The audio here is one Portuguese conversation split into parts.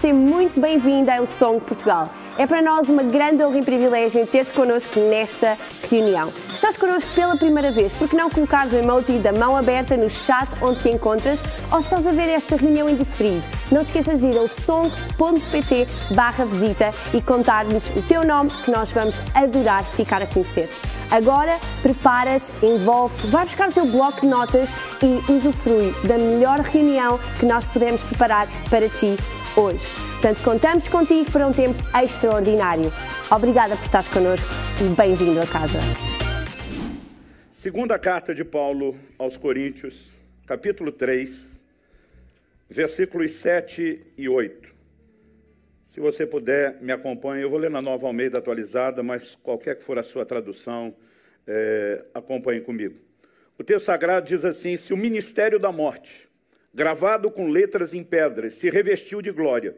seja muito bem-vinda ao Som Portugal. É para nós uma grande honra e privilégio ter-te connosco nesta reunião. Estás connosco pela primeira vez, por que não colocares o emoji da mão aberta no chat onde te encontras ou estás a ver esta reunião em diferido? Não te esqueças de ir ao som.pt barra visita e contar-nos o teu nome que nós vamos adorar ficar a conhecer-te. Agora, prepara-te, envolve-te, vai buscar o teu bloco de notas e usufrui da melhor reunião que nós podemos preparar para ti hoje. Portanto, contamos contigo para um tempo extraordinário. Obrigada por estares connosco e bem-vindo a casa. Segunda carta de Paulo aos Coríntios, capítulo 3, versículos 7 e 8. Se você puder, me acompanhe. Eu vou ler na Nova Almeida atualizada, mas qualquer que for a sua tradução, é, acompanhe comigo. O texto sagrado diz assim: Se o ministério da morte, gravado com letras em pedras, se revestiu de glória,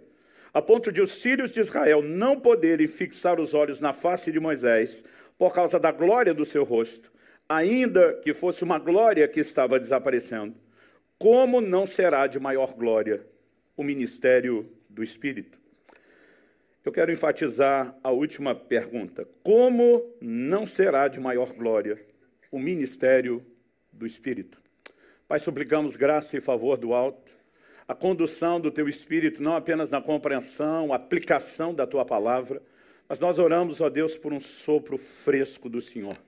a ponto de os filhos de Israel não poderem fixar os olhos na face de Moisés, por causa da glória do seu rosto, ainda que fosse uma glória que estava desaparecendo, como não será de maior glória o ministério do Espírito? Eu quero enfatizar a última pergunta. Como não será de maior glória o ministério do Espírito? Pai, suplicamos graça e favor do alto, a condução do teu Espírito, não apenas na compreensão, aplicação da tua palavra, mas nós oramos, ó Deus, por um sopro fresco do Senhor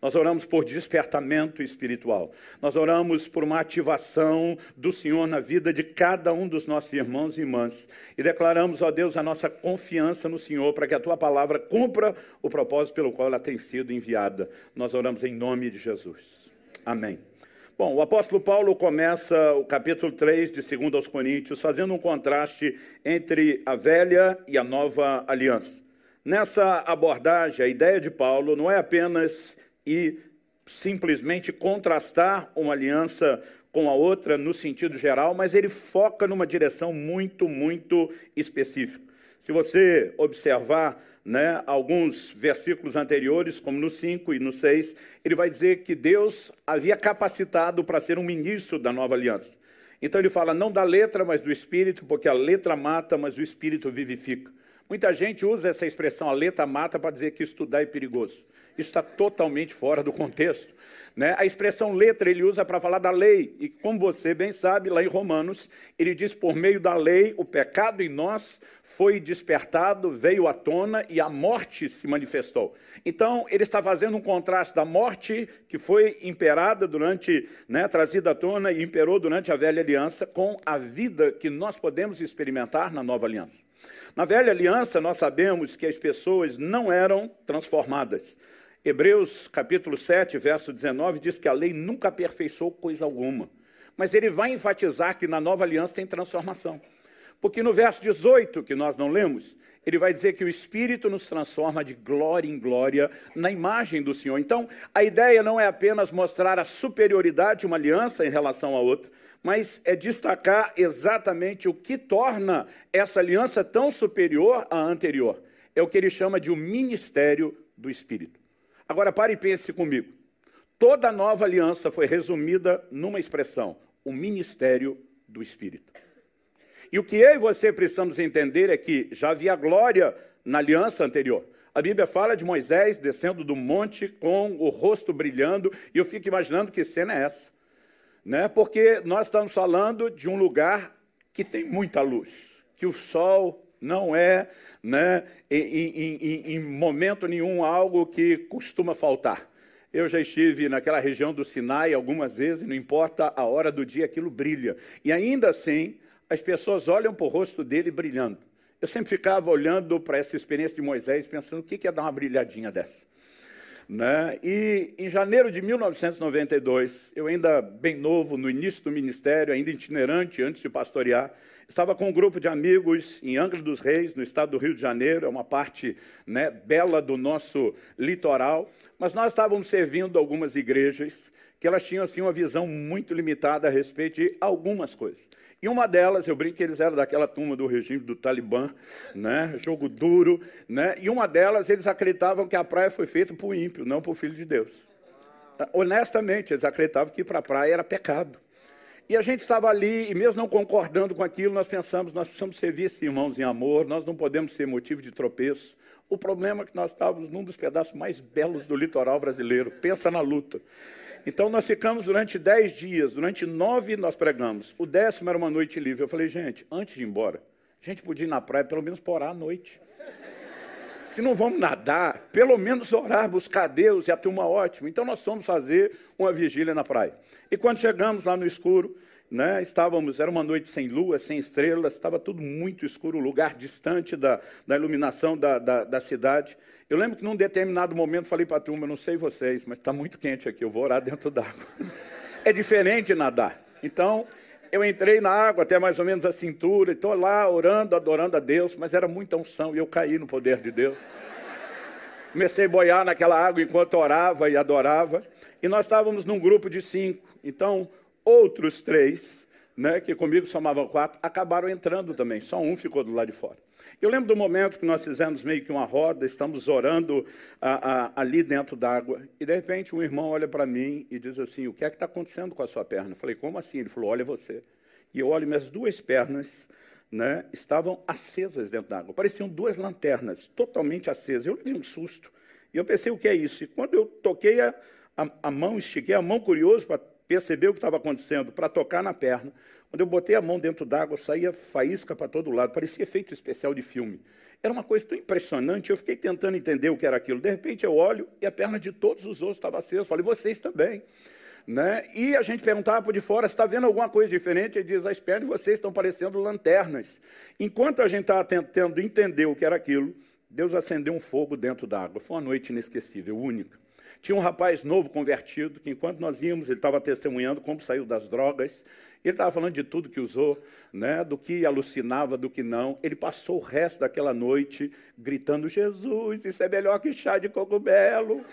nós oramos por despertamento espiritual. Nós oramos por uma ativação do Senhor na vida de cada um dos nossos irmãos e irmãs. E declaramos, ó Deus, a nossa confiança no Senhor para que a tua palavra cumpra o propósito pelo qual ela tem sido enviada. Nós oramos em nome de Jesus. Amém. Bom, o apóstolo Paulo começa o capítulo 3 de 2 aos Coríntios fazendo um contraste entre a velha e a nova aliança. Nessa abordagem, a ideia de Paulo não é apenas e simplesmente contrastar uma aliança com a outra no sentido geral, mas ele foca numa direção muito, muito específica. Se você observar né, alguns versículos anteriores, como no 5 e no 6, ele vai dizer que Deus havia capacitado para ser um ministro da nova aliança. Então ele fala não da letra, mas do espírito, porque a letra mata, mas o espírito vivifica. Muita gente usa essa expressão, a letra mata, para dizer que estudar é perigoso. Isso está totalmente fora do contexto. Né? A expressão letra ele usa para falar da lei. E como você bem sabe, lá em Romanos, ele diz: por meio da lei, o pecado em nós foi despertado, veio à tona e a morte se manifestou. Então, ele está fazendo um contraste da morte que foi imperada durante, né, trazida à tona e imperou durante a velha aliança, com a vida que nós podemos experimentar na nova aliança. Na velha aliança, nós sabemos que as pessoas não eram transformadas. Hebreus capítulo 7, verso 19, diz que a lei nunca aperfeiçoou coisa alguma. Mas ele vai enfatizar que na nova aliança tem transformação. Porque no verso 18, que nós não lemos, ele vai dizer que o Espírito nos transforma de glória em glória na imagem do Senhor. Então, a ideia não é apenas mostrar a superioridade de uma aliança em relação à outra, mas é destacar exatamente o que torna essa aliança tão superior à anterior. É o que ele chama de o ministério do Espírito. Agora pare e pense comigo. Toda a nova aliança foi resumida numa expressão: o ministério do Espírito. E o que eu e você precisamos entender é que já havia glória na aliança anterior. A Bíblia fala de Moisés descendo do monte com o rosto brilhando, e eu fico imaginando que cena é essa. Né? Porque nós estamos falando de um lugar que tem muita luz, que o sol não é, né, em, em, em, momento nenhum, algo que costuma faltar. Eu já estive naquela região do Sinai algumas vezes, não importa a hora do dia, aquilo brilha. E ainda assim, as pessoas olham para o rosto dele brilhando. Eu sempre ficava olhando para essa experiência de Moisés, pensando o que é dar uma brilhadinha dessa. Né? E em janeiro de 1992, eu ainda bem novo, no início do ministério, ainda itinerante, antes de pastorear, estava com um grupo de amigos em Angra dos Reis, no estado do Rio de Janeiro, é uma parte né, bela do nosso litoral, mas nós estávamos servindo algumas igrejas que elas tinham assim, uma visão muito limitada a respeito de algumas coisas. E uma delas, eu brinco que eles eram daquela turma do regime do Talibã, né? jogo duro, né? e uma delas eles acreditavam que a praia foi feita para o ímpio, não para o filho de Deus. Honestamente, eles acreditavam que ir para a praia era pecado. E a gente estava ali, e mesmo não concordando com aquilo, nós pensamos, nós precisamos servir esses irmãos em amor, nós não podemos ser motivo de tropeço. O problema é que nós estávamos num dos pedaços mais belos do litoral brasileiro. Pensa na luta. Então nós ficamos durante dez dias, durante nove nós pregamos. O décimo era uma noite livre. Eu falei, gente, antes de ir embora, a gente podia ir na praia pelo menos por orar à noite. Se não vamos nadar, pelo menos orar, buscar Deus, ia ter uma ótima. Então nós fomos fazer uma vigília na praia. E quando chegamos lá no escuro, né, estávamos, era uma noite sem lua, sem estrelas, estava tudo muito escuro, lugar distante da, da iluminação da, da, da, cidade. Eu lembro que num determinado momento falei para a turma, não sei vocês, mas está muito quente aqui, eu vou orar dentro d'água. É diferente nadar. Então, eu entrei na água até mais ou menos a cintura, estou lá orando, adorando a Deus, mas era muita unção e eu caí no poder de Deus. Comecei a boiar naquela água enquanto orava e adorava. E nós estávamos num grupo de cinco. Então, outros três, né, que comigo somavam quatro, acabaram entrando também. Só um ficou do lado de fora. Eu lembro do momento que nós fizemos meio que uma roda, estamos orando a, a, ali dentro d'água, e de repente um irmão olha para mim e diz assim: O que é que está acontecendo com a sua perna? Eu falei: Como assim? Ele falou: Olha você. E eu olho, minhas duas pernas né, estavam acesas dentro d'água. Pareciam duas lanternas, totalmente acesas. Eu levei um susto. E eu pensei: O que é isso? E quando eu toquei a, a, mão, estiquei a mão curioso para perceber o que estava acontecendo, para tocar na perna. Quando eu botei a mão dentro d'água, saía faísca para todo lado, parecia efeito especial de filme. Era uma coisa tão impressionante, eu fiquei tentando entender o que era aquilo. De repente eu olho e a perna de todos os outros estava acesa. Falei, vocês também. Né? E a gente perguntava por de fora, está vendo alguma coisa diferente? Ele diz, as pernas de vocês estão parecendo lanternas. Enquanto a gente estava tentando entender o que era aquilo, Deus acendeu um fogo dentro da água. Foi uma noite inesquecível, única. Tinha um rapaz novo convertido, que enquanto nós íamos, ele estava testemunhando como saiu das drogas. Ele estava falando de tudo que usou, né, do que alucinava, do que não. Ele passou o resto daquela noite gritando: Jesus, isso é melhor que chá de cogumelo.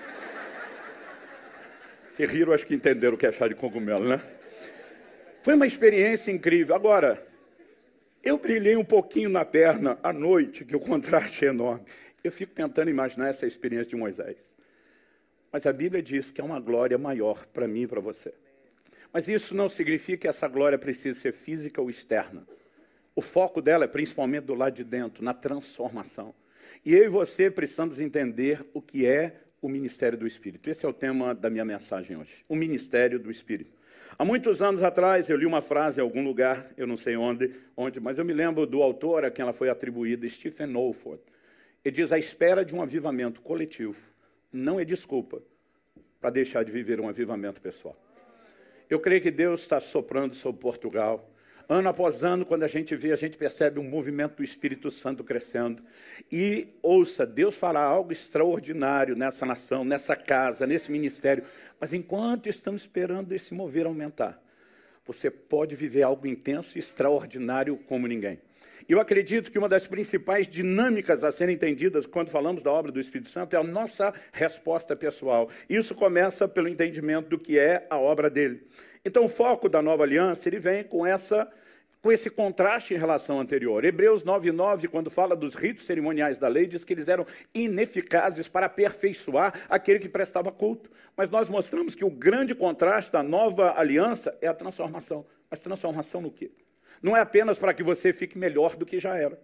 Se riram, acho que entenderam o que é chá de cogumelo, né? Foi uma experiência incrível. Agora, eu brilhei um pouquinho na perna à noite, que o contraste é enorme. Eu fico tentando imaginar essa experiência de Moisés. Mas a Bíblia diz que é uma glória maior para mim e para você. Mas isso não significa que essa glória precisa ser física ou externa. O foco dela é principalmente do lado de dentro, na transformação. E eu e você precisamos entender o que é o ministério do Espírito. Esse é o tema da minha mensagem hoje. O ministério do Espírito. Há muitos anos atrás eu li uma frase em algum lugar, eu não sei onde, onde, mas eu me lembro do autor a quem ela foi atribuída, Stephen Olford. Ele diz: a espera de um avivamento coletivo não é desculpa para deixar de viver um avivamento pessoal. Eu creio que Deus está soprando sobre Portugal. Ano após ano, quando a gente vê, a gente percebe um movimento do Espírito Santo crescendo. E ouça, Deus fará algo extraordinário nessa nação, nessa casa, nesse ministério. Mas enquanto estamos esperando esse mover aumentar, você pode viver algo intenso e extraordinário como ninguém. Eu acredito que uma das principais dinâmicas a serem entendidas quando falamos da obra do Espírito Santo é a nossa resposta pessoal. Isso começa pelo entendimento do que é a obra dele. Então, o foco da nova aliança ele vem com essa com esse contraste em relação anterior. Hebreus 9:9, quando fala dos ritos cerimoniais da lei, diz que eles eram ineficazes para aperfeiçoar aquele que prestava culto. Mas nós mostramos que o grande contraste da nova aliança é a transformação. Mas transformação no quê? Não é apenas para que você fique melhor do que já era.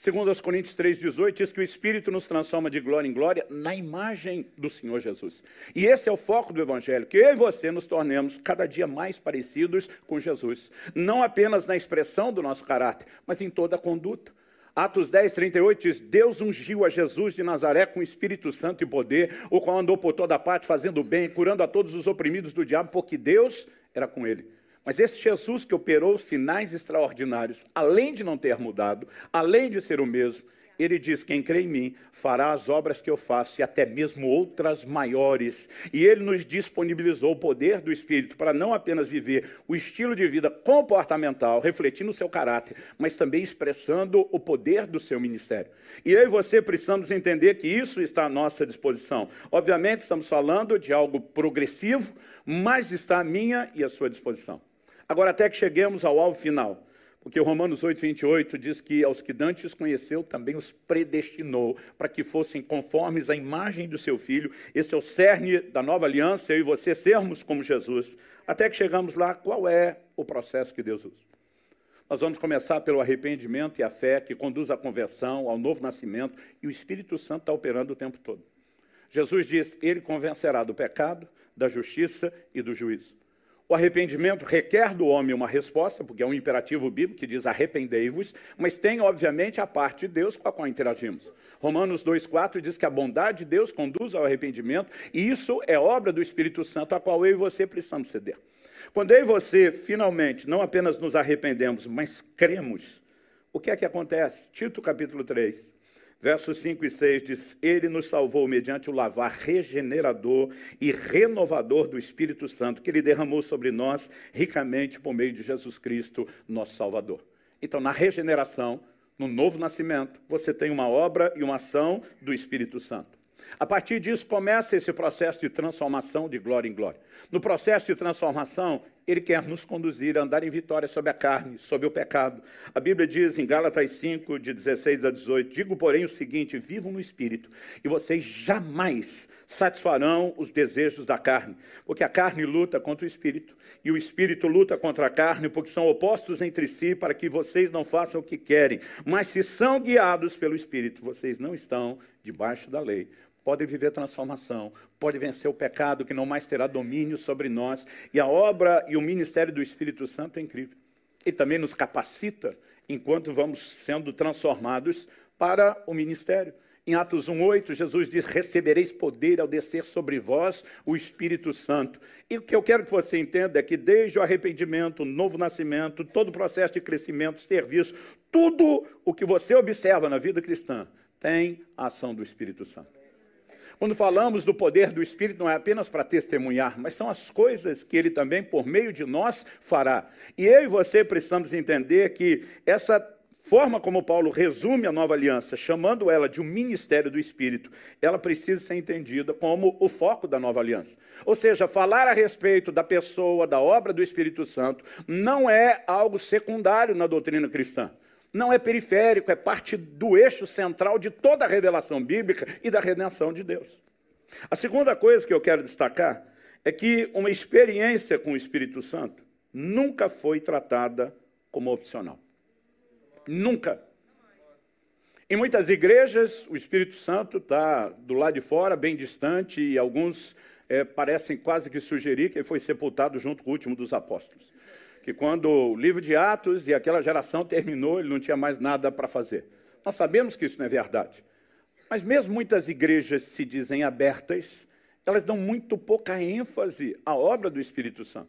Segundo os Coríntios 3,18, diz que o Espírito nos transforma de glória em glória na imagem do Senhor Jesus. E esse é o foco do Evangelho, que eu e você nos tornemos cada dia mais parecidos com Jesus. Não apenas na expressão do nosso caráter, mas em toda a conduta. Atos 10, 38 diz: Deus ungiu a Jesus de Nazaré com Espírito Santo e poder, o qual andou por toda parte fazendo bem, curando a todos os oprimidos do diabo, porque Deus era com ele. Mas esse Jesus que operou sinais extraordinários, além de não ter mudado, além de ser o mesmo, ele diz: Quem crê em mim fará as obras que eu faço e até mesmo outras maiores. E ele nos disponibilizou o poder do Espírito para não apenas viver o estilo de vida comportamental, refletindo o seu caráter, mas também expressando o poder do seu ministério. E eu e você precisamos entender que isso está à nossa disposição. Obviamente, estamos falando de algo progressivo, mas está à minha e à sua disposição. Agora, até que cheguemos ao alvo final. Porque Romanos 8, 28 diz que aos que dantes conheceu, também os predestinou para que fossem conformes à imagem do seu filho. Esse é o cerne da nova aliança, eu e você sermos como Jesus. Até que chegamos lá, qual é o processo que Deus usa? Nós vamos começar pelo arrependimento e a fé que conduz à conversão, ao novo nascimento, e o Espírito Santo está operando o tempo todo. Jesus diz: Ele convencerá do pecado, da justiça e do juízo. O arrependimento requer do homem uma resposta, porque é um imperativo bíblico que diz arrependei-vos, mas tem, obviamente, a parte de Deus com a qual interagimos. Romanos 2,4 diz que a bondade de Deus conduz ao arrependimento, e isso é obra do Espírito Santo, a qual eu e você precisamos ceder. Quando eu e você, finalmente, não apenas nos arrependemos, mas cremos, o que é que acontece? Tito capítulo 3. Versos 5 e 6 diz: Ele nos salvou mediante o lavar regenerador e renovador do Espírito Santo, que Ele derramou sobre nós ricamente por meio de Jesus Cristo, nosso Salvador. Então, na regeneração, no novo nascimento, você tem uma obra e uma ação do Espírito Santo. A partir disso começa esse processo de transformação de glória em glória. No processo de transformação, ele quer nos conduzir a andar em vitória sobre a carne, sobre o pecado. A Bíblia diz em Gálatas 5, de 16 a 18: Digo, porém, o seguinte: vivam no espírito, e vocês jamais satisfarão os desejos da carne, porque a carne luta contra o espírito, e o espírito luta contra a carne, porque são opostos entre si, para que vocês não façam o que querem. Mas se são guiados pelo espírito, vocês não estão debaixo da lei podem viver transformação, pode vencer o pecado que não mais terá domínio sobre nós. E a obra e o ministério do Espírito Santo é incrível. Ele também nos capacita enquanto vamos sendo transformados para o ministério. Em Atos 1:8, Jesus diz: "Recebereis poder ao descer sobre vós o Espírito Santo". E o que eu quero que você entenda é que desde o arrependimento, o novo nascimento, todo o processo de crescimento, serviço, tudo o que você observa na vida cristã tem a ação do Espírito Santo. Quando falamos do poder do Espírito, não é apenas para testemunhar, mas são as coisas que ele também, por meio de nós, fará. E eu e você precisamos entender que essa forma como Paulo resume a nova aliança, chamando ela de um ministério do Espírito, ela precisa ser entendida como o foco da nova aliança. Ou seja, falar a respeito da pessoa, da obra do Espírito Santo, não é algo secundário na doutrina cristã não é periférico, é parte do eixo central de toda a revelação bíblica e da redenção de Deus. A segunda coisa que eu quero destacar é que uma experiência com o Espírito Santo nunca foi tratada como opcional. Nunca. Em muitas igrejas, o Espírito Santo está do lado de fora, bem distante, e alguns é, parecem quase que sugerir que ele foi sepultado junto com o último dos apóstolos que quando o livro de Atos e aquela geração terminou, ele não tinha mais nada para fazer. Nós sabemos que isso não é verdade. Mas mesmo muitas igrejas se dizem abertas, elas dão muito pouca ênfase à obra do Espírito Santo.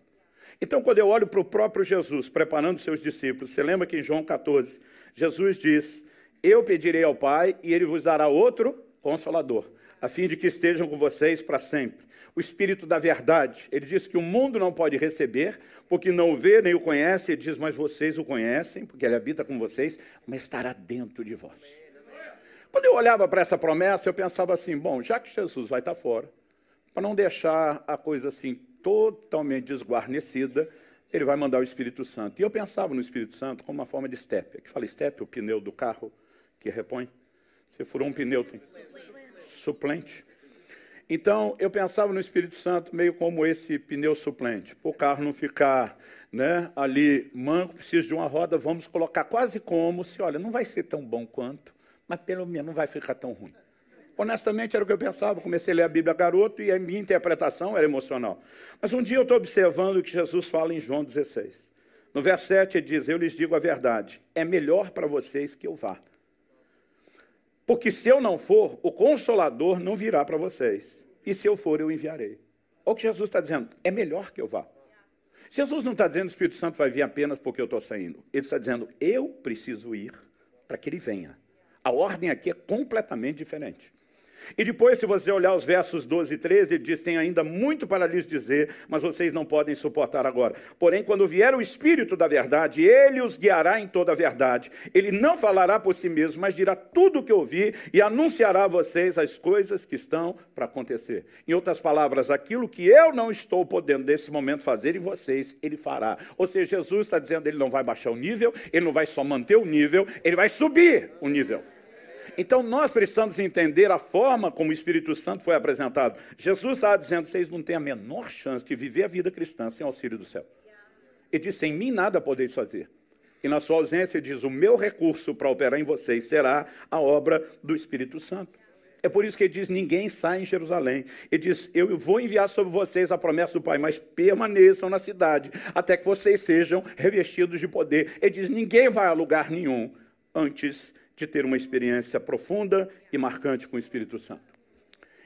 Então, quando eu olho para o próprio Jesus preparando seus discípulos, você lembra que em João 14, Jesus diz: Eu pedirei ao Pai e ele vos dará outro consolador, a fim de que estejam com vocês para sempre o Espírito da verdade. Ele diz que o mundo não pode receber, porque não o vê nem o conhece. Ele diz, mas vocês o conhecem, porque ele habita com vocês, mas estará dentro de vós. Quando eu olhava para essa promessa, eu pensava assim: bom, já que Jesus vai estar fora, para não deixar a coisa assim totalmente desguarnecida, ele vai mandar o Espírito Santo. E eu pensava no Espírito Santo como uma forma de step. Que fala step, o pneu do carro que repõe. Você furou um pneu, tem suplente. Então, eu pensava no Espírito Santo meio como esse pneu suplente. Para o carro não ficar né, ali manco, preciso de uma roda, vamos colocar quase como se, olha, não vai ser tão bom quanto, mas pelo menos não vai ficar tão ruim. Honestamente, era o que eu pensava. Comecei a ler a Bíblia garoto e a minha interpretação era emocional. Mas um dia eu estou observando o que Jesus fala em João 16. No verso 7 ele diz: Eu lhes digo a verdade, é melhor para vocês que eu vá. Porque se eu não for, o consolador não virá para vocês e se eu for, eu enviarei. Olha o que Jesus está dizendo, é melhor que eu vá. Jesus não está dizendo que o Espírito Santo vai vir apenas porque eu estou saindo. Ele está dizendo, eu preciso ir para que ele venha. A ordem aqui é completamente diferente. E depois, se você olhar os versos 12 e 13, ele diz: Tem ainda muito para lhes dizer, mas vocês não podem suportar agora. Porém, quando vier o Espírito da verdade, ele os guiará em toda a verdade. Ele não falará por si mesmo, mas dirá tudo o que ouvir e anunciará a vocês as coisas que estão para acontecer. Em outras palavras, aquilo que eu não estou podendo nesse momento fazer em vocês, ele fará. Ou seja, Jesus está dizendo: ele não vai baixar o nível, ele não vai só manter o nível, ele vai subir o nível. Então nós precisamos entender a forma como o Espírito Santo foi apresentado. Jesus estava dizendo: vocês não têm a menor chance de viver a vida cristã sem auxílio do céu. Ele disse: sem mim nada podeis fazer. E na sua ausência, diz: o meu recurso para operar em vocês será a obra do Espírito Santo. É por isso que ele diz: ninguém sai em Jerusalém. Ele diz: eu vou enviar sobre vocês a promessa do Pai, mas permaneçam na cidade até que vocês sejam revestidos de poder. Ele diz: ninguém vai a lugar nenhum antes de ter uma experiência profunda e marcante com o Espírito Santo.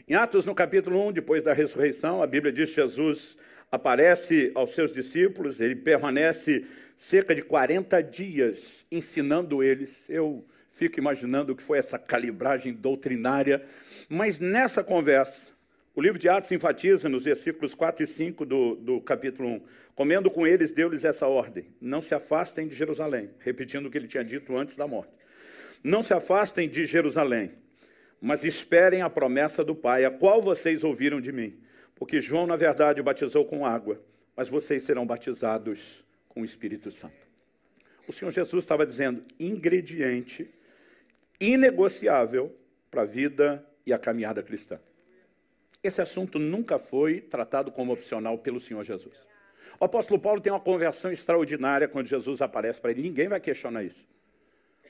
Em Atos, no capítulo 1, depois da ressurreição, a Bíblia diz que Jesus aparece aos seus discípulos, ele permanece cerca de 40 dias ensinando eles. Eu fico imaginando o que foi essa calibragem doutrinária, mas nessa conversa, o livro de Atos enfatiza nos versículos 4 e 5 do, do capítulo 1. Comendo com eles, deu-lhes essa ordem: não se afastem de Jerusalém, repetindo o que ele tinha dito antes da morte não se afastem de Jerusalém, mas esperem a promessa do Pai, a qual vocês ouviram de mim. Porque João, na verdade, batizou com água, mas vocês serão batizados com o Espírito Santo. O Senhor Jesus estava dizendo ingrediente inegociável para a vida e a caminhada cristã. Esse assunto nunca foi tratado como opcional pelo Senhor Jesus. O apóstolo Paulo tem uma conversão extraordinária quando Jesus aparece para ele. Ninguém vai questionar isso.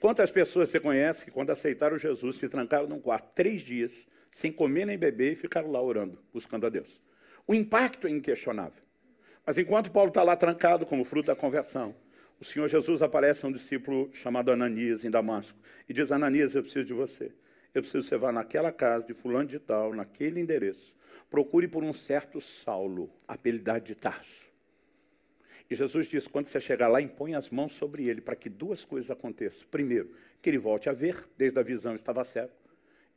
Quantas pessoas você conhece que, quando aceitaram Jesus, se trancaram num quarto três dias, sem comer nem beber, e ficaram lá orando, buscando a Deus? O impacto é inquestionável. Mas enquanto Paulo está lá trancado, como fruto da conversão, o Senhor Jesus aparece a um discípulo chamado Ananias, em Damasco, e diz: Ananias, eu preciso de você. Eu preciso que você vá naquela casa de fulano de tal, naquele endereço. Procure por um certo Saulo, apelidado de Tarso. E Jesus disse: quando você chegar lá, impõe as mãos sobre ele, para que duas coisas aconteçam. Primeiro, que ele volte a ver, desde a visão estava cego.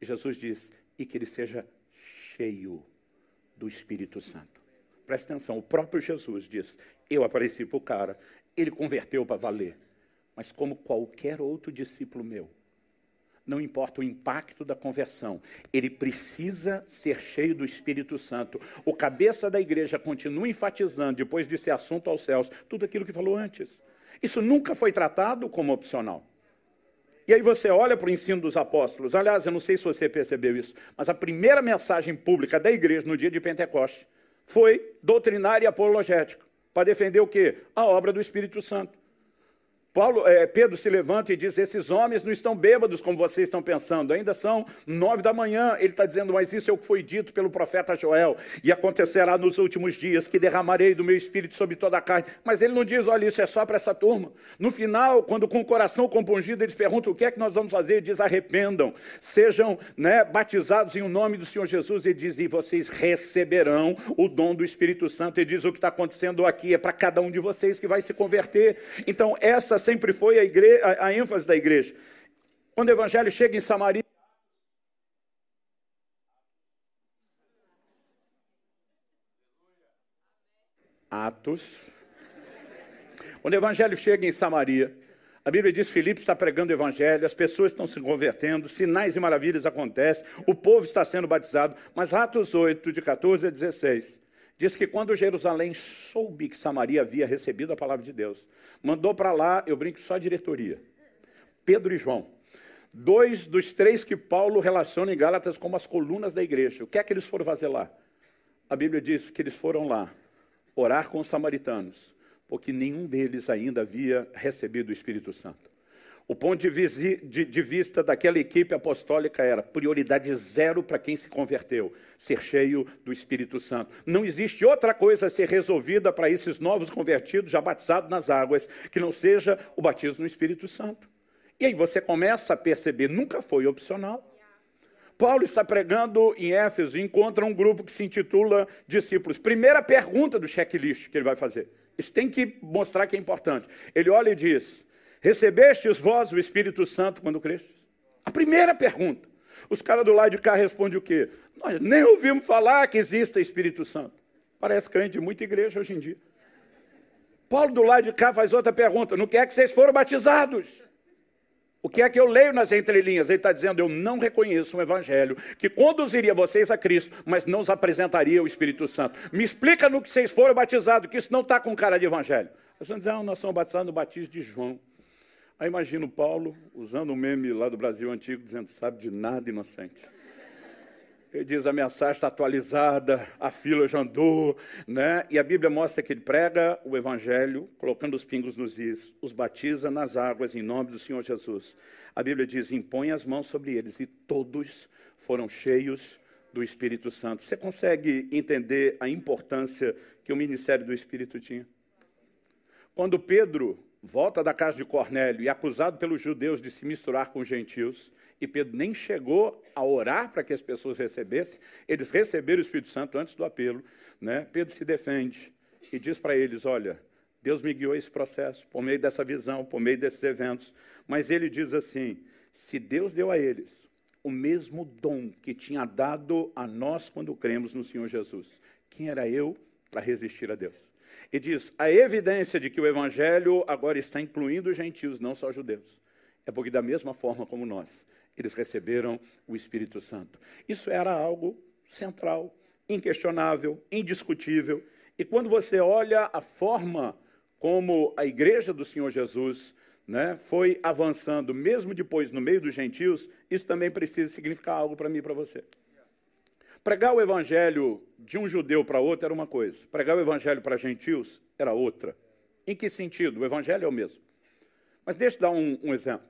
E Jesus diz: e que ele seja cheio do Espírito Santo. Presta atenção, o próprio Jesus diz: eu apareci para o cara, ele converteu para valer. Mas como qualquer outro discípulo meu, não importa o impacto da conversão, ele precisa ser cheio do Espírito Santo. O cabeça da igreja continua enfatizando, depois desse assunto aos céus, tudo aquilo que falou antes. Isso nunca foi tratado como opcional. E aí você olha para o ensino dos apóstolos. Aliás, eu não sei se você percebeu isso, mas a primeira mensagem pública da igreja no dia de Pentecoste foi doutrinária e apologética, para defender o quê? A obra do Espírito Santo. Paulo, é, Pedro se levanta e diz: Esses homens não estão bêbados como vocês estão pensando, ainda são nove da manhã. Ele está dizendo, mas isso é o que foi dito pelo profeta Joel, e acontecerá nos últimos dias que derramarei do meu espírito sobre toda a carne. Mas ele não diz: Olha, isso é só para essa turma. No final, quando com o coração compungido, eles perguntam: O que é que nós vamos fazer? Ele diz: Arrependam, sejam né, batizados em o nome do Senhor Jesus. Ele diz: E vocês receberão o dom do Espírito Santo. Ele diz: O que está acontecendo aqui é para cada um de vocês que vai se converter. Então, essa sempre foi a, igreja, a, a ênfase da igreja. Quando o evangelho chega em Samaria, Atos. Quando o evangelho chega em Samaria, a Bíblia diz que Filipe está pregando o evangelho, as pessoas estão se convertendo, sinais e maravilhas acontecem, o povo está sendo batizado. Mas Atos 8, de 14 a 16, diz que quando Jerusalém soube que Samaria havia recebido a palavra de Deus, mandou para lá, eu brinco só a diretoria, Pedro e João. Dois dos três que Paulo relaciona em Gálatas como as colunas da igreja. O que é que eles foram fazer lá? A Bíblia diz que eles foram lá orar com os samaritanos, porque nenhum deles ainda havia recebido o Espírito Santo. O ponto de, visi, de, de, vista daquela equipe apostólica era prioridade zero para quem se converteu, ser cheio do Espírito Santo. Não existe outra coisa a ser resolvida para esses novos convertidos, já batizados nas águas, que não seja o batismo no Espírito Santo. E aí você começa a perceber, nunca foi opcional. Paulo está pregando em Éfeso e encontra um grupo que se intitula Discípulos. Primeira pergunta do checklist que ele vai fazer. Isso tem que mostrar que é importante. Ele olha e diz: Recebestes vós o Espírito Santo quando crestes? A primeira pergunta. Os caras do lado de cá respondem o quê? Nós nem ouvimos falar que exista Espírito Santo. Parece crente de muita igreja hoje em dia. Paulo do lado de cá faz outra pergunta: no que é que vocês foram batizados? O que é que eu leio nas entrelinhas? Ele está dizendo: eu não reconheço um evangelho que conduziria vocês a Cristo, mas não os apresentaria o Espírito Santo. Me explica no que vocês foram batizados, que isso não está com cara de evangelho. Eles vão dizer: ah, nós somos batizados no batismo de João. Aí imagino Paulo usando um meme lá do Brasil antigo, dizendo: sabe de nada, inocente. Ele diz: a mensagem está atualizada, a fila já andou, né? E a Bíblia mostra que ele prega o Evangelho, colocando os pingos nos is, os batiza nas águas em nome do Senhor Jesus. A Bíblia diz: impõe as mãos sobre eles, e todos foram cheios do Espírito Santo. Você consegue entender a importância que o ministério do Espírito tinha? Quando Pedro volta da casa de Cornélio e acusado pelos judeus de se misturar com os gentios, e Pedro nem chegou a orar para que as pessoas recebessem, eles receberam o Espírito Santo antes do apelo. Né? Pedro se defende e diz para eles: Olha, Deus me guiou esse processo, por meio dessa visão, por meio desses eventos. Mas ele diz assim: se Deus deu a eles o mesmo dom que tinha dado a nós quando cremos no Senhor Jesus, quem era eu para resistir a Deus? E diz: a evidência de que o Evangelho agora está incluindo os gentios, não só judeus, é porque, da mesma forma como nós, eles receberam o Espírito Santo. Isso era algo central, inquestionável, indiscutível. E quando você olha a forma como a igreja do Senhor Jesus né, foi avançando, mesmo depois no meio dos gentios, isso também precisa significar algo para mim e para você. Pregar o evangelho de um judeu para outro era uma coisa, pregar o evangelho para gentios era outra. Em que sentido? O evangelho é o mesmo. Mas deixa eu dar um, um exemplo.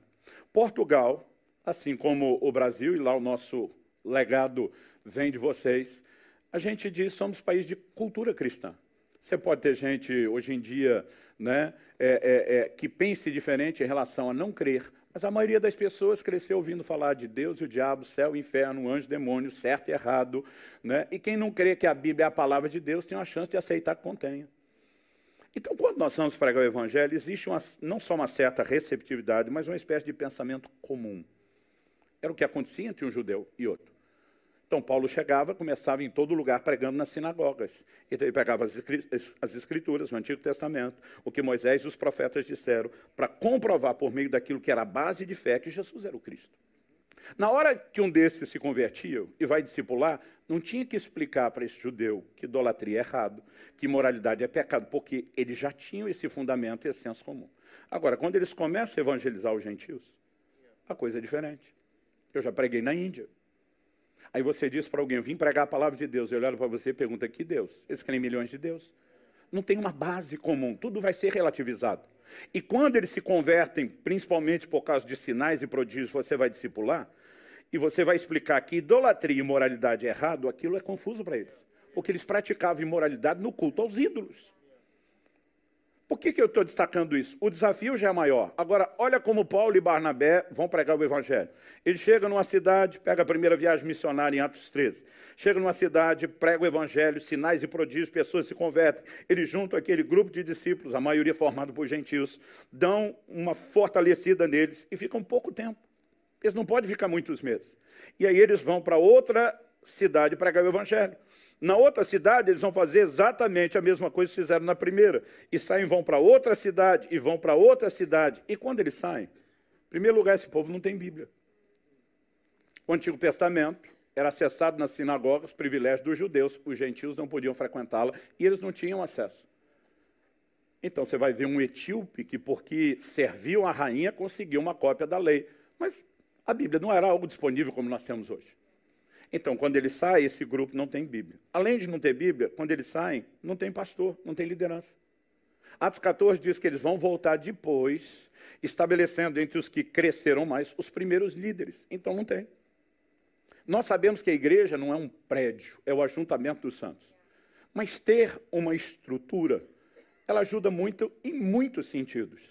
Portugal assim como o Brasil, e lá o nosso legado vem de vocês, a gente diz somos país de cultura cristã. Você pode ter gente hoje em dia né, é, é, é, que pense diferente em relação a não crer, mas a maioria das pessoas cresceu ouvindo falar de Deus e o diabo, céu, inferno, anjo, demônio, certo e errado. Né? E quem não crê que a Bíblia é a palavra de Deus tem uma chance de aceitar que contenha. Então, quando nós vamos pregar o Evangelho, existe uma, não só uma certa receptividade, mas uma espécie de pensamento comum. Era o que acontecia entre um judeu e outro. Então, Paulo chegava, começava em todo lugar pregando nas sinagogas. Então, ele pegava as escrituras, o Antigo Testamento, o que Moisés e os profetas disseram, para comprovar por meio daquilo que era a base de fé que Jesus era o Cristo. Na hora que um desses se convertia e vai discipular, não tinha que explicar para esse judeu que idolatria é errado, que moralidade é pecado, porque eles já tinham esse fundamento e esse senso comum. Agora, quando eles começam a evangelizar os gentios, a coisa é diferente. Eu já preguei na Índia. Aí você diz para alguém, eu vim pregar a palavra de Deus. Eu olho para você e pergunta, que Deus? Eles querem milhões de Deus. Não tem uma base comum, tudo vai ser relativizado. E quando eles se convertem, principalmente por causa de sinais e prodígios, você vai discipular, e você vai explicar que idolatria e imoralidade é errado, aquilo é confuso para eles. Porque eles praticavam imoralidade no culto aos ídolos. Por que, que eu estou destacando isso? O desafio já é maior. Agora, olha como Paulo e Barnabé vão pregar o Evangelho. Ele chega numa cidade, pega a primeira viagem missionária em Atos 13. Chega numa cidade, prega o Evangelho, sinais e prodígios, pessoas se convertem. Eles juntam aquele grupo de discípulos, a maioria formado por gentios, dão uma fortalecida neles e ficam pouco tempo. Eles não podem ficar muitos meses. E aí eles vão para outra cidade pregar o Evangelho. Na outra cidade, eles vão fazer exatamente a mesma coisa que fizeram na primeira. E saem, vão para outra cidade, e vão para outra cidade. E quando eles saem? Em primeiro lugar, esse povo não tem Bíblia. O Antigo Testamento era acessado nas sinagogas, privilégio dos judeus. Os gentios não podiam frequentá-la e eles não tinham acesso. Então você vai ver um etíope que, porque serviu a rainha, conseguiu uma cópia da lei. Mas a Bíblia não era algo disponível como nós temos hoje. Então, quando ele sai, esse grupo não tem Bíblia. Além de não ter Bíblia, quando eles saem, não tem pastor, não tem liderança. Atos 14 diz que eles vão voltar depois, estabelecendo entre os que cresceram mais os primeiros líderes. Então, não tem. Nós sabemos que a igreja não é um prédio, é o ajuntamento dos santos. Mas ter uma estrutura, ela ajuda muito em muitos sentidos.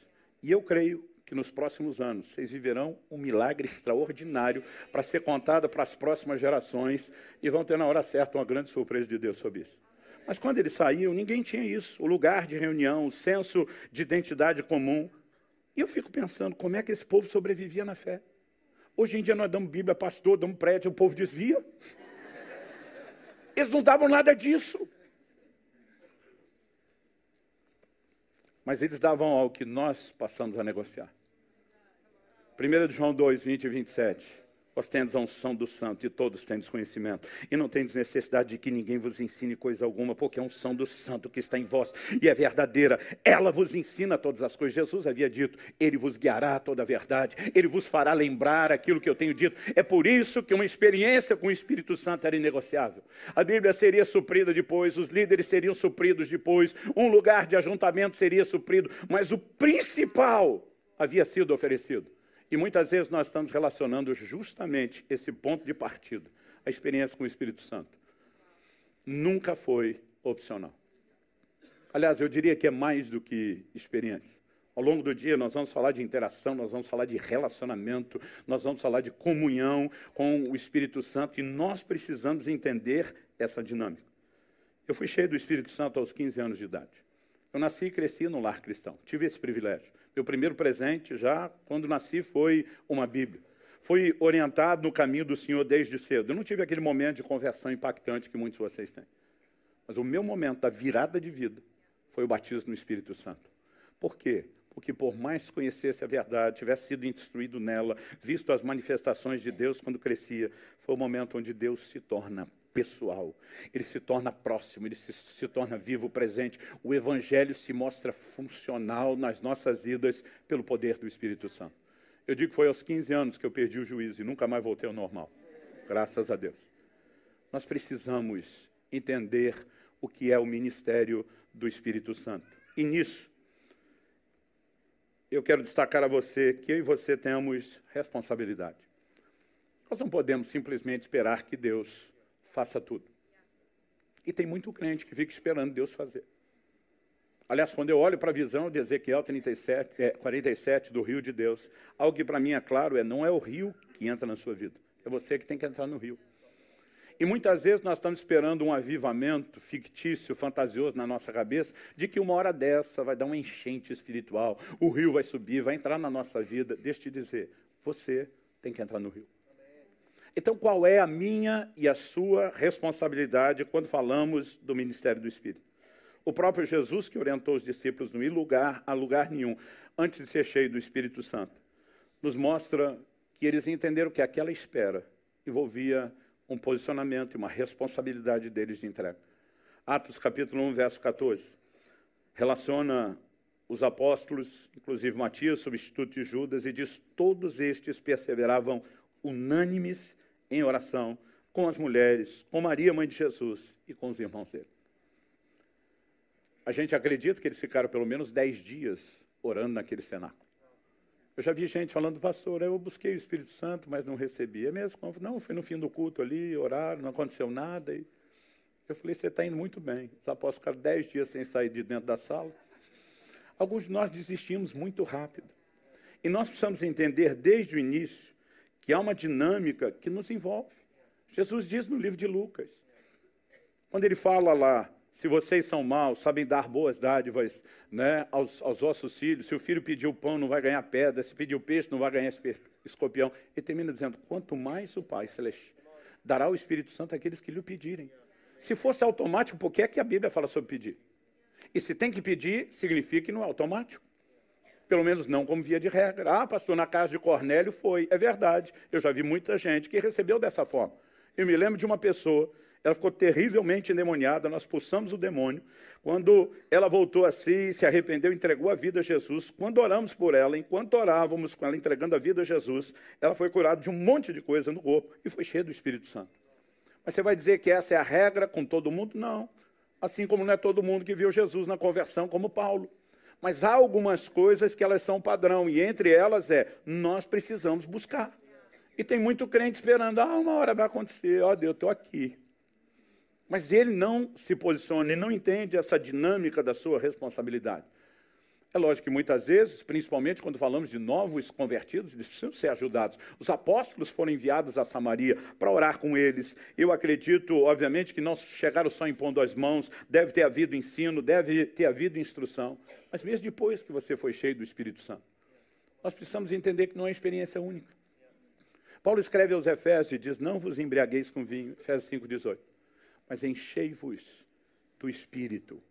E eu creio que nos próximos anos vocês viverão um milagre extraordinário para ser contado para as próximas gerações e vão ter na hora certa uma grande surpresa de Deus sobre isso. Mas quando eles saíam, ninguém tinha isso, o lugar de reunião, o senso de identidade comum. E eu fico pensando como é que esse povo sobrevivia na fé. Hoje em dia nós damos Bíblia, pastor, damos prédio, o povo desvia. Eles não davam nada disso. Mas eles davam ao que nós passamos a negociar. 1 João 2, 20 e 27. Vós tendes a unção do santo e todos têm desconhecimento. E não tendes necessidade de que ninguém vos ensine coisa alguma, porque a unção do santo que está em vós e é verdadeira. Ela vos ensina todas as coisas. Jesus havia dito: Ele vos guiará a toda a verdade, Ele vos fará lembrar aquilo que eu tenho dito. É por isso que uma experiência com o Espírito Santo era inegociável. A Bíblia seria suprida depois, os líderes seriam supridos depois, um lugar de ajuntamento seria suprido, mas o principal havia sido oferecido. E muitas vezes nós estamos relacionando justamente esse ponto de partida, a experiência com o Espírito Santo. Nunca foi opcional. Aliás, eu diria que é mais do que experiência. Ao longo do dia, nós vamos falar de interação, nós vamos falar de relacionamento, nós vamos falar de comunhão com o Espírito Santo e nós precisamos entender essa dinâmica. Eu fui cheio do Espírito Santo aos 15 anos de idade. Eu nasci e cresci no lar cristão, tive esse privilégio. Meu primeiro presente, já quando nasci, foi uma Bíblia. Fui orientado no caminho do Senhor desde cedo. Eu não tive aquele momento de conversão impactante que muitos de vocês têm. Mas o meu momento da virada de vida foi o batismo no Espírito Santo. Por quê? Porque por mais que conhecesse a verdade, tivesse sido instruído nela, visto as manifestações de Deus quando crescia, foi o momento onde Deus se torna pessoal, ele se torna próximo, ele se, se, torna vivo, presente. O Evangelho se mostra funcional nas nossas vidas pelo poder do Espírito Santo. Eu digo que foi aos 15 anos que eu perdi o juízo e nunca mais voltei ao normal. Graças a Deus. Nós precisamos entender o que é o ministério do Espírito Santo. E nisso, eu quero destacar a você que eu e você temos responsabilidade. Nós não podemos simplesmente esperar que Deus faça tudo. E tem muito crente que fica esperando Deus fazer. Aliás, quando eu olho para a visão de Ezequiel 37, é, 47 do rio de Deus, algo que para mim é claro é não é o rio que entra na sua vida, é você que tem que entrar no rio. E muitas vezes nós estamos esperando um avivamento fictício, fantasioso na nossa cabeça, de que uma hora dessa vai dar uma enchente espiritual, o rio vai subir, vai entrar na nossa vida. Deixa eu te dizer, você tem que entrar no rio. Então, qual é a minha e a sua responsabilidade quando falamos do ministério do Espírito? O próprio Jesus, que orientou os discípulos não ir lugar a lugar nenhum, antes de ser cheio do Espírito Santo, nos mostra que eles entenderam que aquela espera envolvia um posicionamento e uma responsabilidade deles de entrega. Atos capítulo 1, verso 14, relaciona os apóstolos, inclusive Matias, substituto de Judas, e diz: todos estes perseveravam unânimes em oração com as mulheres, com Maria, mãe de Jesus, e com os irmãos dele. A gente acredita que eles ficaram pelo menos dez dias orando naquele cenáculo. Eu já vi gente falando, pastor, eu busquei o Espírito Santo, mas não recebi. É mesmo? Não, foi no fim do culto ali, oraram, não aconteceu nada. E eu falei, você está indo muito bem. Os apóstolos ficaram dez dias sem sair de dentro da sala. Alguns de nós desistimos muito rápido. E nós precisamos entender desde o início que há uma dinâmica que nos envolve. Jesus diz no livro de Lucas, quando ele fala lá, se vocês são maus, sabem dar boas dádivas né, aos, aos vossos filhos, se o filho pedir o pão, não vai ganhar pedra, se pedir o peixe, não vai ganhar escorpião. Ele termina dizendo, quanto mais o Pai Celeste dará o Espírito Santo àqueles que lhe o pedirem. Se fosse automático, por que é que a Bíblia fala sobre pedir? E se tem que pedir, significa que não é automático. Pelo menos não como via de regra. Ah, pastor, na casa de Cornélio foi. É verdade. Eu já vi muita gente que recebeu dessa forma. Eu me lembro de uma pessoa, ela ficou terrivelmente endemoniada, nós expulsamos o demônio. Quando ela voltou a si, se arrependeu, entregou a vida a Jesus. Quando oramos por ela, enquanto orávamos com ela entregando a vida a Jesus, ela foi curada de um monte de coisa no corpo e foi cheia do Espírito Santo. Mas você vai dizer que essa é a regra com todo mundo? Não. Assim como não é todo mundo que viu Jesus na conversão, como Paulo. Mas há algumas coisas que elas são padrão, e entre elas é, nós precisamos buscar. E tem muito crente esperando, ah, uma hora vai acontecer, ó Deus, estou aqui. Mas ele não se posiciona, ele não entende essa dinâmica da sua responsabilidade. É lógico que muitas vezes, principalmente quando falamos de novos convertidos, eles precisam ser ajudados. Os apóstolos foram enviados a Samaria para orar com eles. Eu acredito, obviamente, que não chegaram só impondo as mãos, deve ter havido ensino, deve ter havido instrução. Mas mesmo depois que você foi cheio do Espírito Santo, nós precisamos entender que não é experiência única. Paulo escreve aos Efésios e diz: Não vos embriagueis com vinho, Efésios 5,18, mas enchei-vos do Espírito.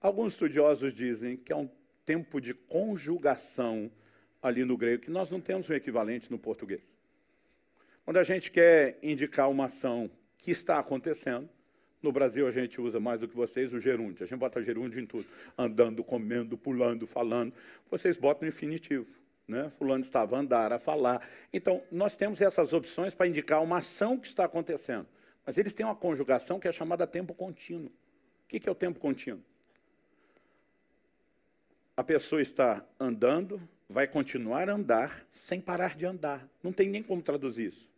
Alguns estudiosos dizem que é um tempo de conjugação ali no grego, que nós não temos um equivalente no português. Quando a gente quer indicar uma ação que está acontecendo, no Brasil a gente usa mais do que vocês o gerúndio. A gente bota gerúndio em tudo. Andando, comendo, pulando, falando. Vocês botam infinitivo. Né? Fulano estava a andar, a falar. Então, nós temos essas opções para indicar uma ação que está acontecendo. Mas eles têm uma conjugação que é chamada tempo contínuo. O que é o tempo contínuo? A pessoa está andando, vai continuar a andar sem parar de andar. Não tem nem como traduzir isso.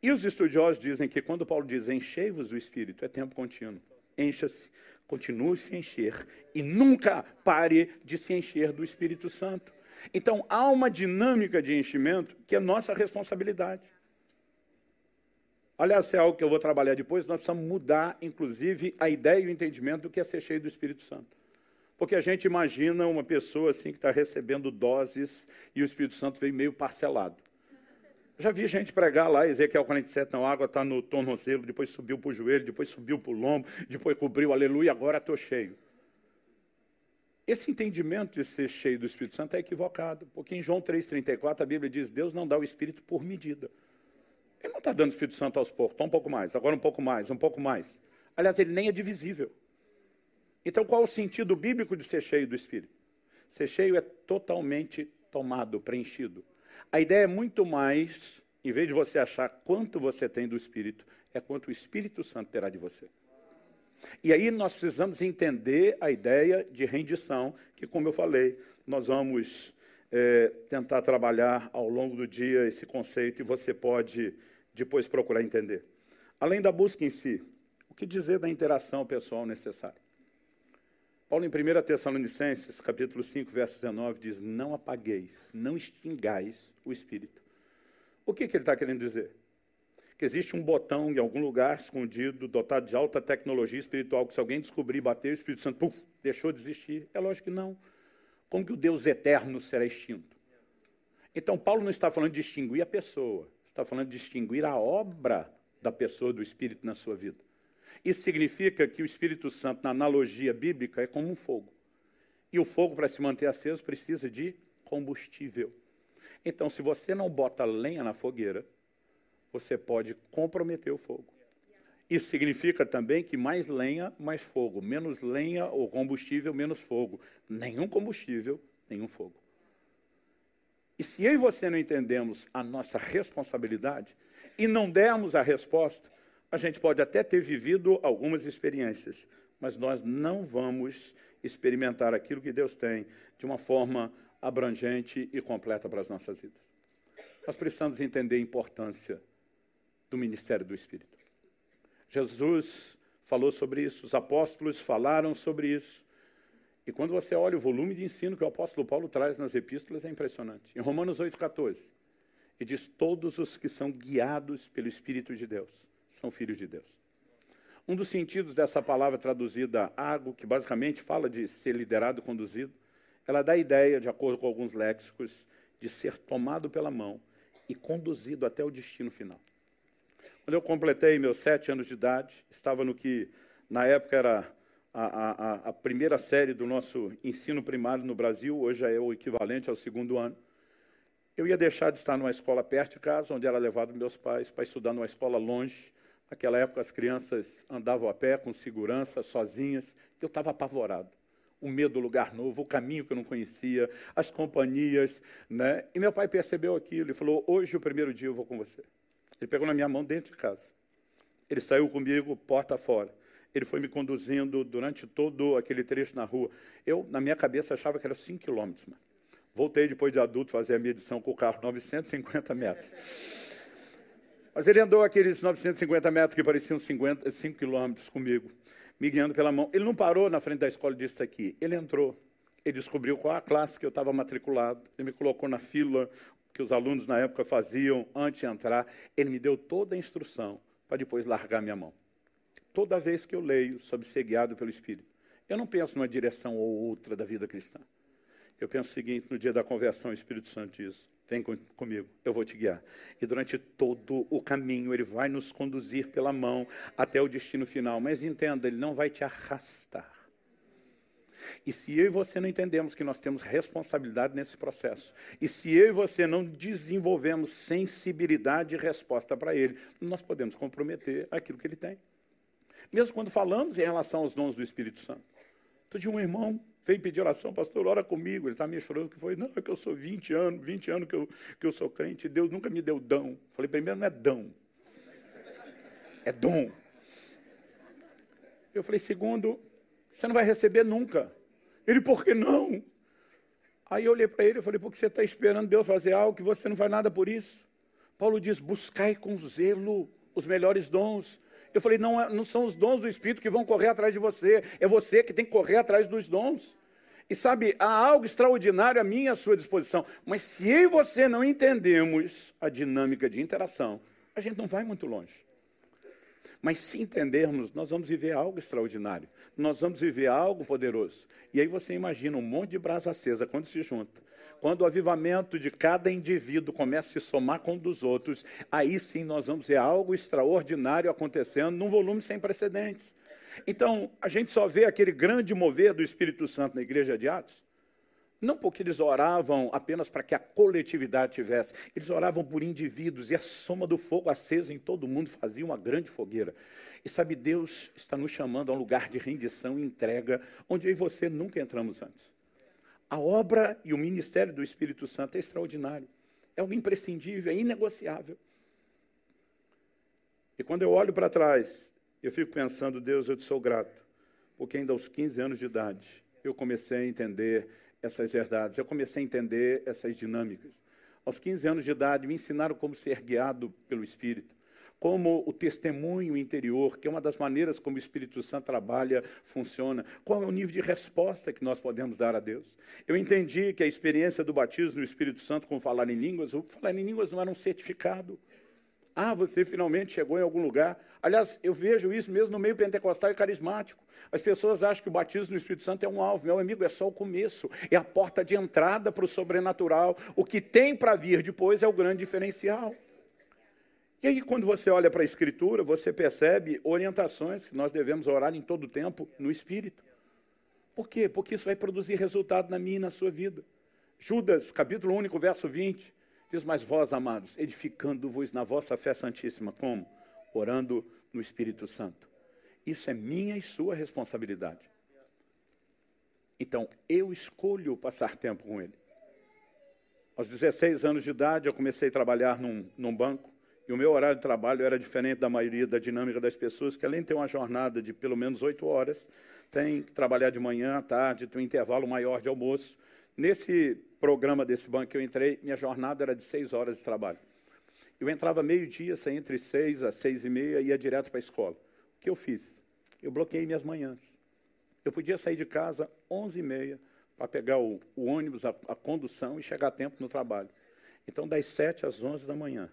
E os estudiosos dizem que quando Paulo diz enchei-vos do Espírito, é tempo contínuo. Encha-se, continue se encher e nunca pare de se encher do Espírito Santo. Então há uma dinâmica de enchimento que é nossa responsabilidade. Aliás, é algo que eu vou trabalhar depois, nós precisamos mudar, inclusive, a ideia e o entendimento do que é ser cheio do Espírito Santo. Porque a gente imagina uma pessoa assim que está recebendo doses e o Espírito Santo vem meio parcelado. Já vi gente pregar lá, Ezequiel 47, não, a água está no tornozelo, depois subiu para o joelho, depois subiu para o lombo, depois cobriu, aleluia, agora estou cheio. Esse entendimento de ser cheio do Espírito Santo é equivocado, porque em João 3,34 a Bíblia diz: Deus não dá o Espírito por medida. Ele não está dando o Espírito Santo aos poucos, tá um pouco mais, agora um pouco mais, um pouco mais. Aliás, ele nem é divisível. Então, qual o sentido bíblico de ser cheio do Espírito? Ser cheio é totalmente tomado, preenchido. A ideia é muito mais, em vez de você achar quanto você tem do Espírito, é quanto o Espírito Santo terá de você. E aí nós precisamos entender a ideia de rendição, que, como eu falei, nós vamos é, tentar trabalhar ao longo do dia esse conceito e você pode depois procurar entender. Além da busca em si, o que dizer da interação pessoal necessária? Paulo, em 1 Tessalonicenses, capítulo 5, verso 19, diz: Não apagueis, não extingais o espírito. O que, que ele está querendo dizer? Que existe um botão em algum lugar escondido, dotado de alta tecnologia espiritual, que se alguém descobrir, bater, o Espírito Santo puf, deixou de existir. É lógico que não. Como que o Deus eterno será extinto? Então, Paulo não está falando de extinguir a pessoa, está falando de extinguir a obra da pessoa, do Espírito na sua vida. Isso significa que o Espírito Santo, na analogia bíblica, é como um fogo. E o fogo, para se manter aceso, precisa de combustível. Então, se você não bota lenha na fogueira, você pode comprometer o fogo. Isso significa também que mais lenha, mais fogo. Menos lenha ou combustível, menos fogo. Nenhum combustível, nenhum fogo. E se eu e você não entendemos a nossa responsabilidade e não dermos a resposta, a gente pode até ter vivido algumas experiências, mas nós não vamos experimentar aquilo que Deus tem de uma forma abrangente e completa para as nossas vidas. Nós precisamos entender a importância do ministério do Espírito. Jesus falou sobre isso, os apóstolos falaram sobre isso. E quando você olha o volume de ensino que o apóstolo Paulo traz nas epístolas, é impressionante. Em Romanos 8,14, ele diz: Todos os que são guiados pelo Espírito de Deus são filhos de Deus. Um dos sentidos dessa palavra traduzida água, que basicamente fala de ser liderado, conduzido, ela dá a ideia, de acordo com alguns léxicos, de ser tomado pela mão e conduzido até o destino final. Quando eu completei meus sete anos de idade, estava no que na época era a, a, a, primeira série do nosso ensino primário no Brasil, hoje é o equivalente ao segundo ano. Eu ia deixar de estar numa escola perto de casa, onde era levado meus pais, para estudar numa escola longe, Naquela época as crianças andavam a pé, com segurança, sozinhas. Eu estava apavorado. O medo do lugar novo, o caminho que eu não conhecia, as companhias. Né? E meu pai percebeu aquilo e falou: Hoje, o primeiro dia, eu vou com você. Ele pegou na minha mão dentro de casa. Ele saiu comigo, porta fora. Ele foi me conduzindo durante todo aquele trecho na rua. Eu, na minha cabeça, achava que era 5 quilômetros. Voltei depois de adulto fazer a medição com o carro, 950 metros. Mas ele andou aqueles 950 metros que pareciam 50, 5 quilômetros comigo, me guiando pela mão. Ele não parou na frente da escola e disse aqui. Ele entrou. Ele descobriu qual a classe que eu estava matriculado. Ele me colocou na fila que os alunos na época faziam antes de entrar. Ele me deu toda a instrução para depois largar minha mão. Toda vez que eu leio sobre ser guiado pelo Espírito, eu não penso numa direção ou outra da vida cristã. Eu penso o seguinte: no dia da conversão, o Espírito Santo diz: Vem com, comigo, eu vou te guiar. E durante todo o caminho, Ele vai nos conduzir pela mão até o destino final. Mas entenda, Ele não vai te arrastar. E se eu e você não entendemos que nós temos responsabilidade nesse processo, e se eu e você não desenvolvemos sensibilidade e resposta para Ele, nós podemos comprometer aquilo que Ele tem. Mesmo quando falamos em relação aos dons do Espírito Santo. Então, de um irmão veio pedir oração, pastor, ora comigo. Ele está me chorando que foi, não, é que eu sou 20 anos, 20 anos que eu, que eu sou crente, Deus nunca me deu dom. Falei, primeiro não é dom, é dom. Eu falei, segundo, você não vai receber nunca. Ele, por que não? Aí eu olhei para ele e falei, porque você está esperando Deus fazer algo que você não faz nada por isso. Paulo diz, buscai com zelo os melhores dons. Eu falei, não, é, não são os dons do Espírito que vão correr atrás de você, é você que tem que correr atrás dos dons. E sabe, há algo extraordinário a mim e à sua disposição. Mas se eu e você não entendemos a dinâmica de interação, a gente não vai muito longe. Mas se entendermos, nós vamos viver algo extraordinário. Nós vamos viver algo poderoso. E aí você imagina um monte de brasa acesa quando se junta. Quando o avivamento de cada indivíduo começa a se somar com o dos outros, aí sim nós vamos ver algo extraordinário acontecendo num volume sem precedentes. Então, a gente só vê aquele grande mover do Espírito Santo na igreja de Atos, não porque eles oravam apenas para que a coletividade tivesse, eles oravam por indivíduos e a soma do fogo aceso em todo mundo fazia uma grande fogueira. E sabe, Deus está nos chamando a um lugar de rendição e entrega, onde eu e você nunca entramos antes. A obra e o ministério do Espírito Santo é extraordinário. É algo imprescindível, é inegociável. E quando eu olho para trás, eu fico pensando, Deus, eu te sou grato, porque ainda aos 15 anos de idade eu comecei a entender essas verdades, eu comecei a entender essas dinâmicas. Aos 15 anos de idade, me ensinaram como ser guiado pelo Espírito como o testemunho interior, que é uma das maneiras como o Espírito Santo trabalha, funciona, qual é o nível de resposta que nós podemos dar a Deus. Eu entendi que a experiência do batismo no Espírito Santo com falar em línguas, o falar em línguas não era um certificado. Ah, você finalmente chegou em algum lugar. Aliás, eu vejo isso mesmo no meio pentecostal e carismático. As pessoas acham que o batismo no Espírito Santo é um alvo. Meu amigo, é só o começo. É a porta de entrada para o sobrenatural. O que tem para vir depois é o grande diferencial. E aí, quando você olha para a Escritura, você percebe orientações que nós devemos orar em todo o tempo no Espírito. Por quê? Porque isso vai produzir resultado na minha e na sua vida. Judas, capítulo único, verso 20, diz, mas vós, amados, edificando-vos na vossa fé santíssima, como? Orando no Espírito Santo. Isso é minha e sua responsabilidade. Então, eu escolho passar tempo com ele. Aos 16 anos de idade, eu comecei a trabalhar num, num banco. E o meu horário de trabalho era diferente da maioria da dinâmica das pessoas, que além de ter uma jornada de pelo menos oito horas, tem que trabalhar de manhã, à tarde, tem um intervalo maior de almoço. Nesse programa desse banco que eu entrei, minha jornada era de seis horas de trabalho. Eu entrava meio-dia, saía entre seis às seis e meia ia direto para a escola. O que eu fiz? Eu bloqueei minhas manhãs. Eu podia sair de casa onze e meia para pegar o, o ônibus, a, a condução e chegar a tempo no trabalho. Então, das sete às onze da manhã,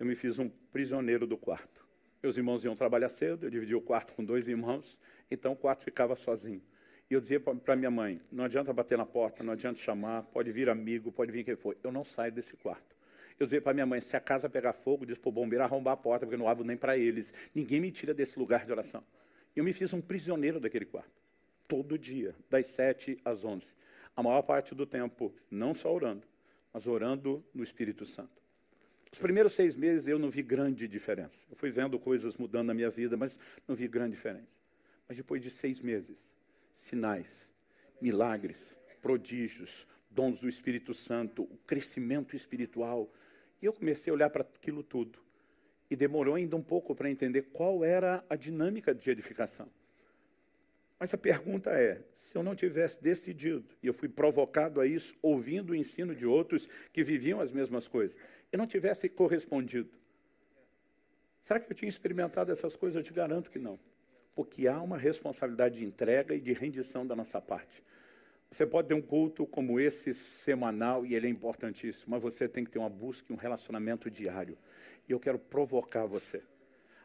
eu me fiz um prisioneiro do quarto. Meus irmãos iam trabalhar cedo, eu dividia o quarto com dois irmãos, então o quarto ficava sozinho. E eu dizia para minha mãe: não adianta bater na porta, não adianta chamar, pode vir amigo, pode vir quem for, eu não saio desse quarto. Eu dizia para minha mãe: se a casa pegar fogo, diz para o bombeiro arrombar a porta, porque eu não abro nem para eles. Ninguém me tira desse lugar de oração. Eu me fiz um prisioneiro daquele quarto, todo dia, das sete às onze. A maior parte do tempo, não só orando, mas orando no Espírito Santo. Os primeiros seis meses eu não vi grande diferença. Eu fui vendo coisas mudando na minha vida, mas não vi grande diferença. Mas depois de seis meses, sinais, milagres, prodígios, dons do Espírito Santo, o crescimento espiritual. E eu comecei a olhar para aquilo tudo. E demorou ainda um pouco para entender qual era a dinâmica de edificação. Mas a pergunta é: se eu não tivesse decidido, e eu fui provocado a isso, ouvindo o ensino de outros que viviam as mesmas coisas, eu não tivesse correspondido, será que eu tinha experimentado essas coisas? Eu te garanto que não. Porque há uma responsabilidade de entrega e de rendição da nossa parte. Você pode ter um culto como esse semanal, e ele é importantíssimo, mas você tem que ter uma busca e um relacionamento diário. E eu quero provocar você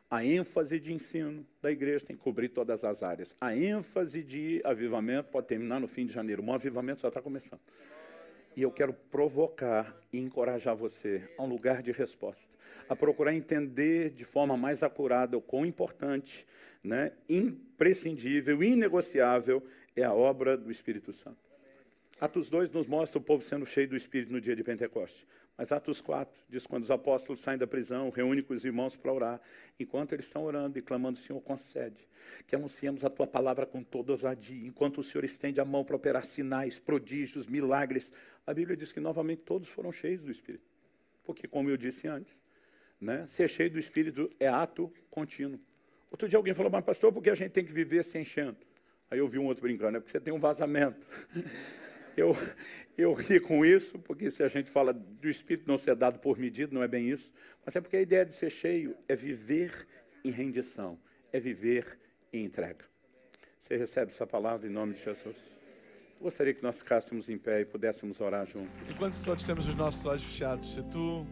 a ênfase de ensino da igreja tem que cobrir todas as áreas. A ênfase de avivamento pode terminar no fim de janeiro. O avivamento já está começando. E eu quero provocar e encorajar você a um lugar de resposta, a procurar entender de forma mais acurada o quão importante, né, imprescindível, inegociável é a obra do Espírito Santo. Atos 2 nos mostra o povo sendo cheio do Espírito no dia de Pentecostes. Mas Atos 4 diz quando os apóstolos saem da prisão, reúnem com os irmãos para orar. Enquanto eles estão orando e clamando, Senhor, concede que anunciemos a tua palavra com toda ousadia. Enquanto o Senhor estende a mão para operar sinais, prodígios, milagres. A Bíblia diz que novamente todos foram cheios do Espírito. Porque, como eu disse antes, né, ser cheio do Espírito é ato contínuo. Outro dia alguém falou, mas pastor, por que a gente tem que viver se enchendo? Aí eu vi um outro brincando, é porque você tem um vazamento. Eu, eu ri com isso, porque se a gente fala do Espírito não ser dado por medida, não é bem isso. Mas é porque a ideia de ser cheio é viver em rendição, é viver em entrega. Você recebe essa palavra em nome de Jesus? Gostaria que nós ficássemos em pé e pudéssemos orar juntos. Enquanto todos temos os nossos olhos fechados, se tu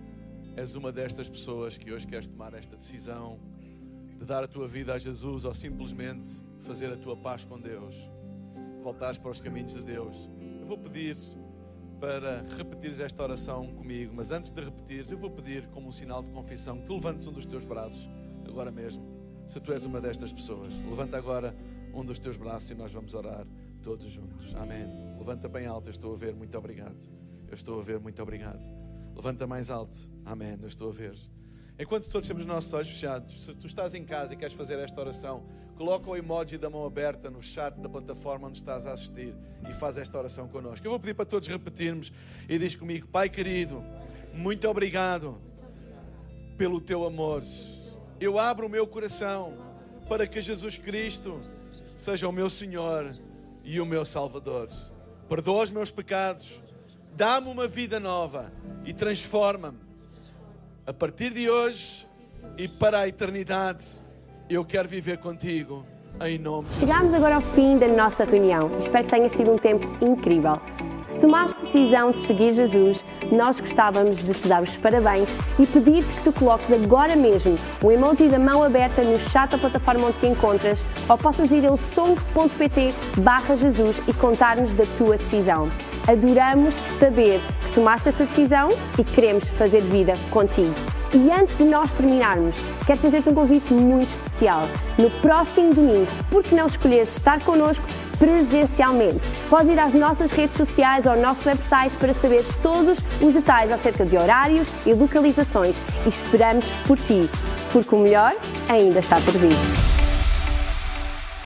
és uma destas pessoas que hoje queres tomar esta decisão de dar a tua vida a Jesus ou simplesmente fazer a tua paz com Deus, voltares para os caminhos de Deus, eu vou pedir para repetires esta oração comigo, mas antes de repetires, eu vou pedir como um sinal de confissão que tu levantes um dos teus braços agora mesmo. Se tu és uma destas pessoas, levanta agora um dos teus braços e nós vamos orar todos juntos. Amém. Levanta bem alto, eu estou a ver, muito obrigado. Eu estou a ver, muito obrigado. Levanta mais alto. Amém. Eu estou a ver. Enquanto todos temos os nossos olhos fechados, se tu estás em casa e queres fazer esta oração, coloca o emoji da mão aberta no chat da plataforma onde estás a assistir e faz esta oração connosco. Eu vou pedir para todos repetirmos e diz comigo: Pai querido, muito obrigado pelo teu amor. Eu abro o meu coração para que Jesus Cristo seja o meu Senhor e o meu Salvador. Perdoa os meus pecados, dá-me uma vida nova e transforma-me. A partir de hoje e para a eternidade eu quero viver contigo em nome de Chegámos agora ao fim da nossa reunião. Espero que tenhas tido um tempo incrível. Se tomaste decisão de seguir Jesus, nós gostávamos de te dar os parabéns e pedir-te que tu coloques agora mesmo o emoji da mão aberta no chat da plataforma onde te encontras ou possas ir ao song.pt barra Jesus e contar-nos da tua decisão. Adoramos saber que tomaste essa decisão e queremos fazer vida contigo. E antes de nós terminarmos, quero fazer-te um convite muito especial. No próximo domingo, por que não escolheres estar connosco presencialmente? Podes ir às nossas redes sociais ou ao nosso website para saberes todos os detalhes acerca de horários e localizações e esperamos por ti, porque o melhor ainda está por vir.